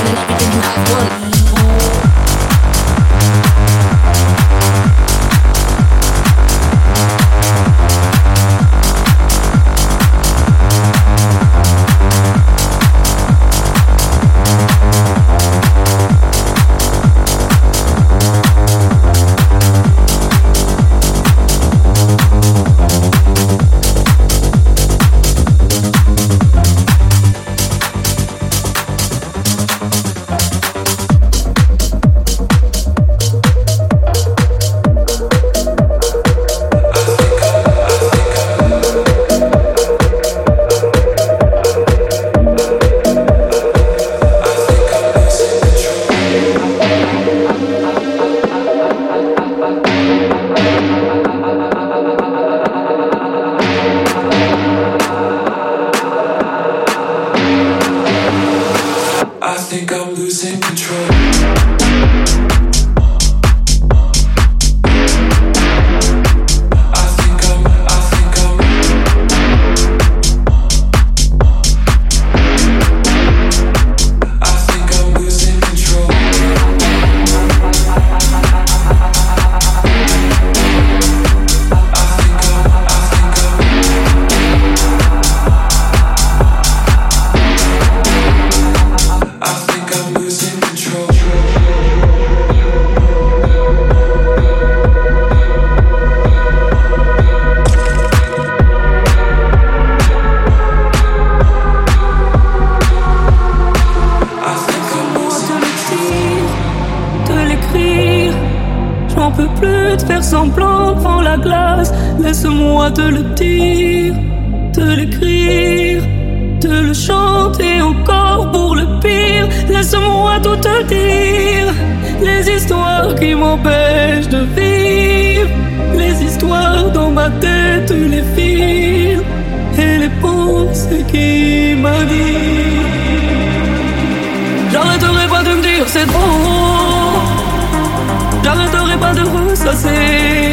feeling everything I one moi de le dire, de l'écrire, de le chanter encore pour le pire. Laisse-moi tout te dire, les histoires qui m'empêchent de vivre, les histoires dans ma tête, les fils et les pensées qui m'animent. J'arrêterai pas de me dire c'est trop, j'arrêterai pas de ressasser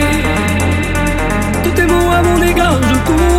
à mon égard, je cours.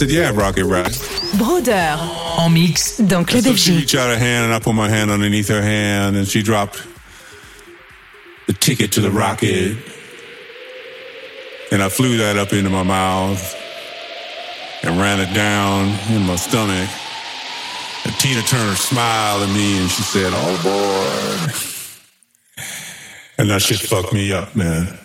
Said, Yeah, Rocket Ride. Brøder. En mix dans Club so she reached out her hand and I put my hand underneath her hand and she dropped the ticket to the rocket. And I flew that up into my mouth and ran it down in my stomach. And Tina Turner smiled at me and she said, oh, All aboard. And that shit fucked me up, man.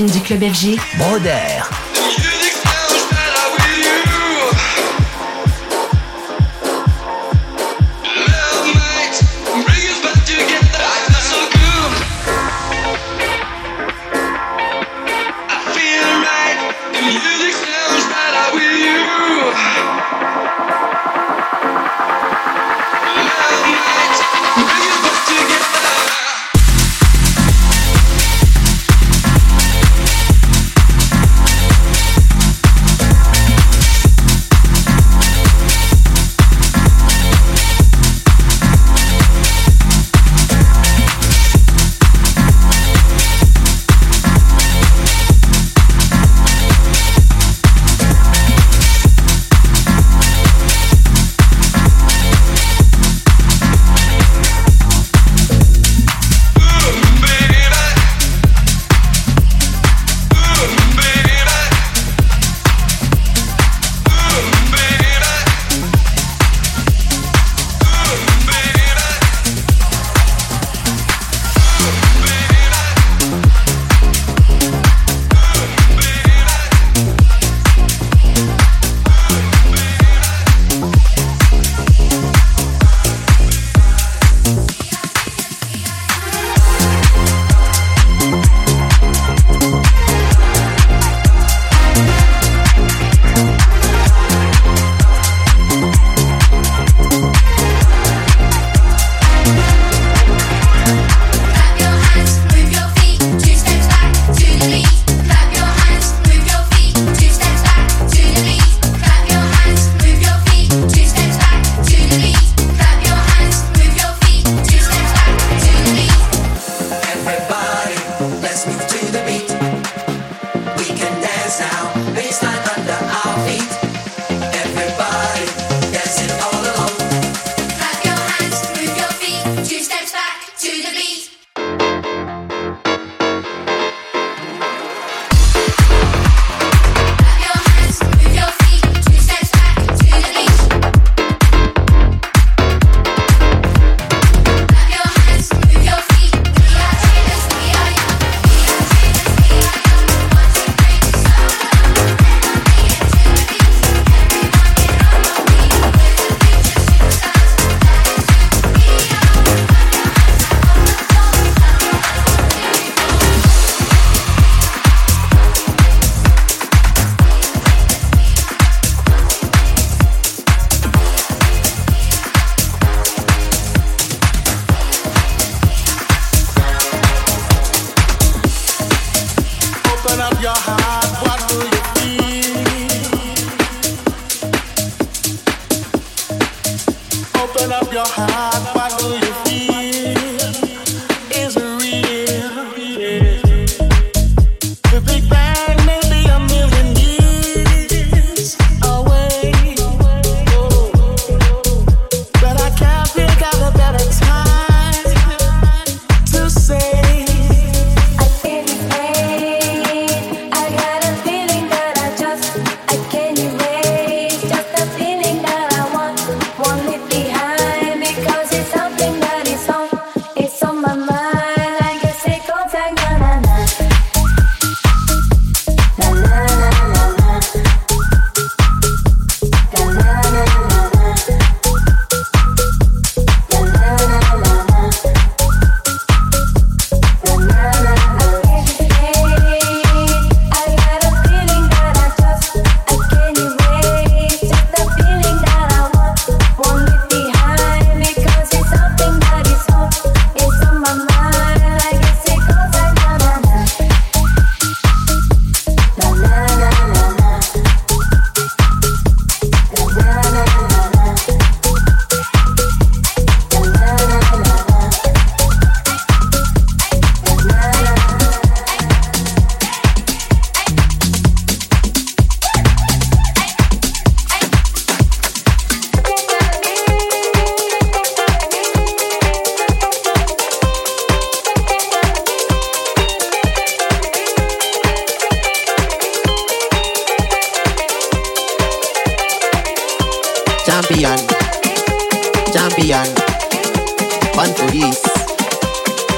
Du club FG. Broder. your heart.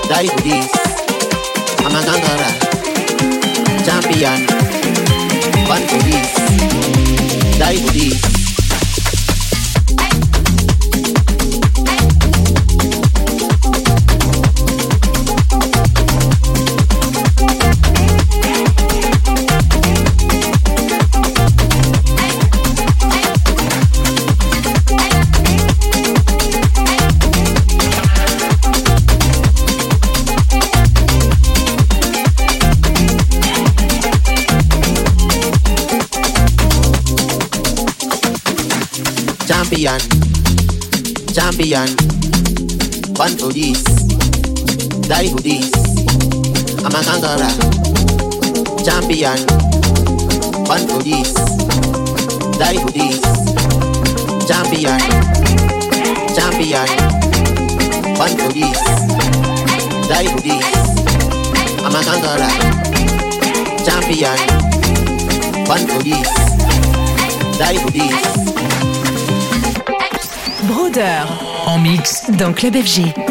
Die for this. I'm a gangara. Champion. One for this. Die for this. Champion, champion. One for this, die for this. I'm a conqueror, champion. One for this, die for this. Champion, champion. One for this, die for this. I'm a conqueror, champion. One for this, die for this. Broder en mix dans Club FG.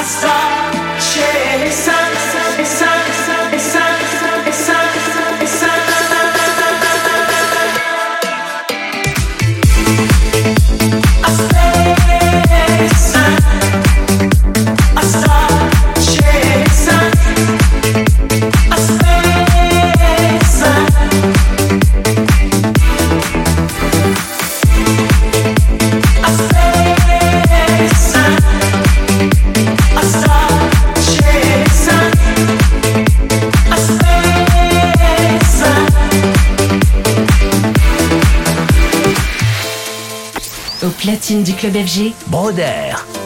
assai. Du club FG. Broder.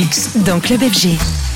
Mix dans Club FG.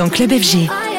Dans Club FG.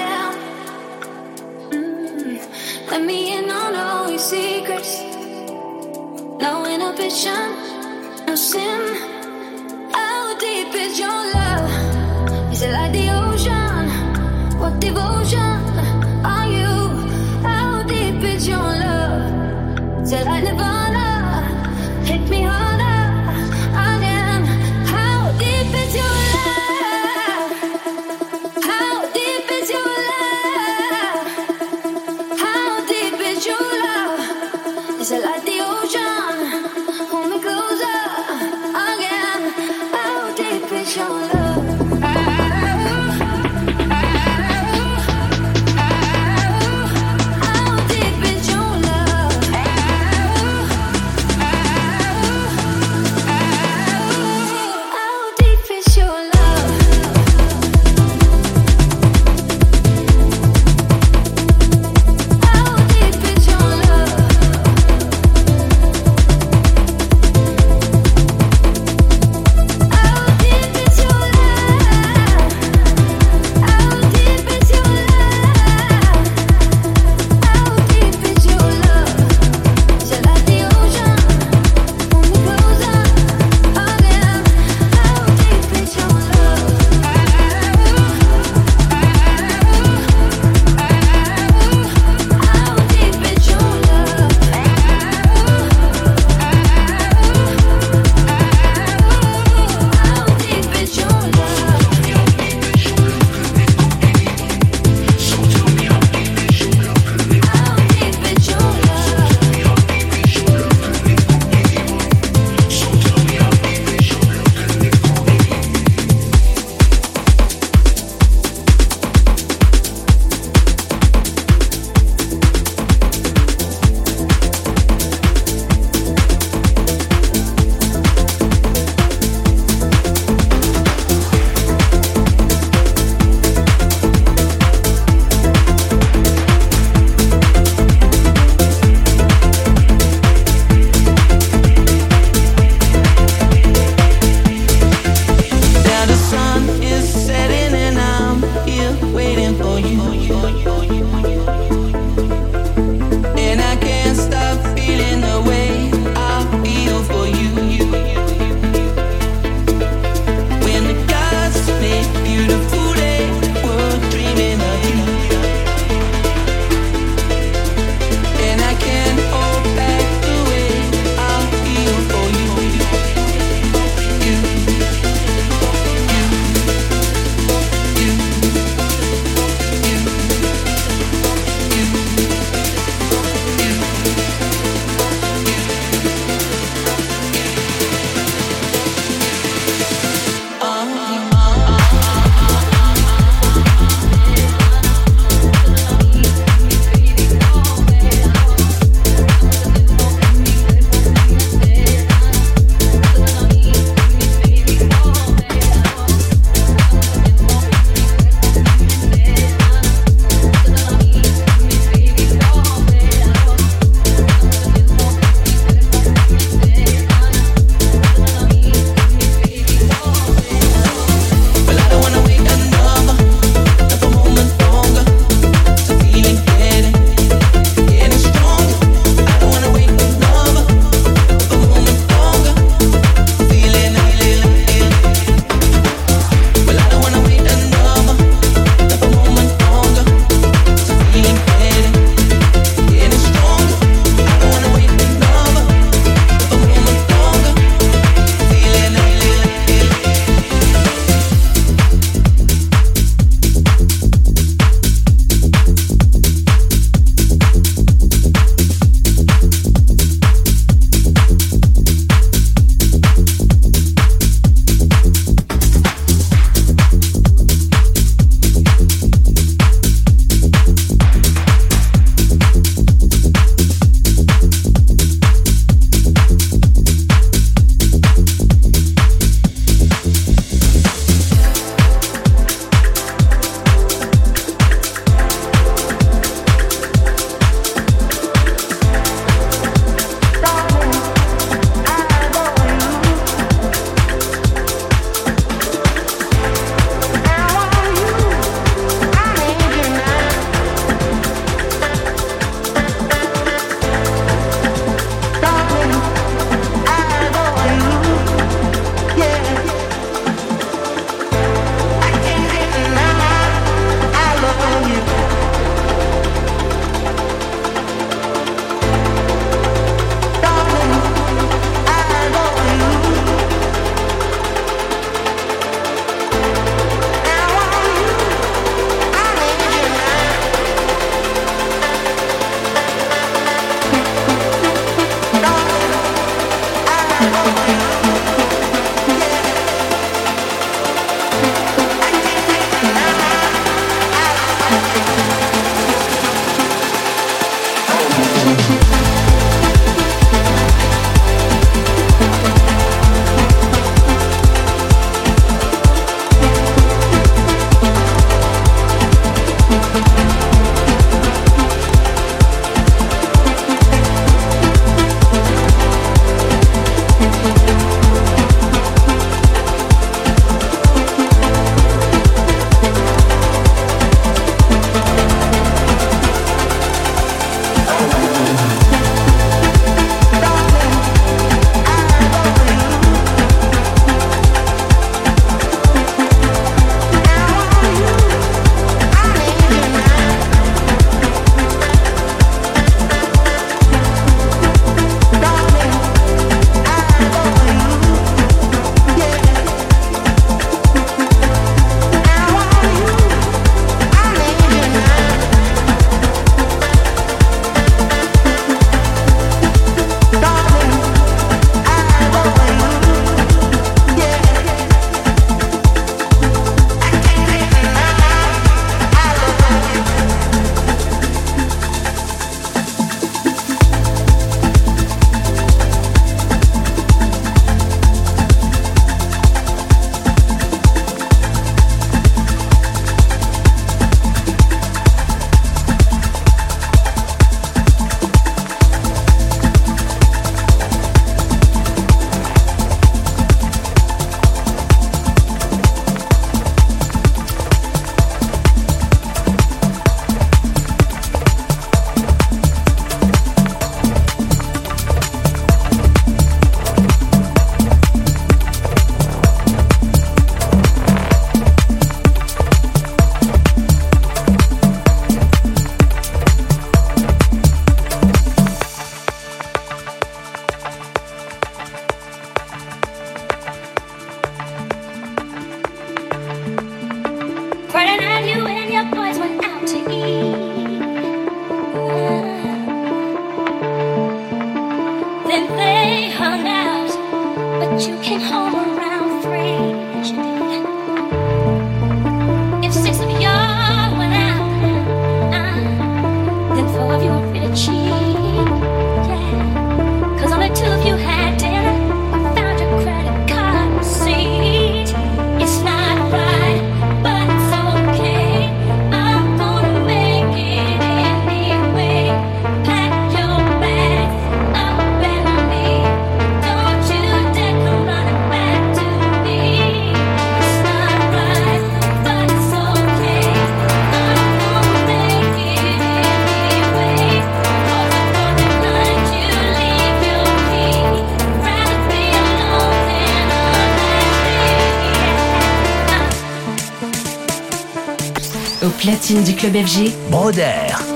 Du club FG. Broder.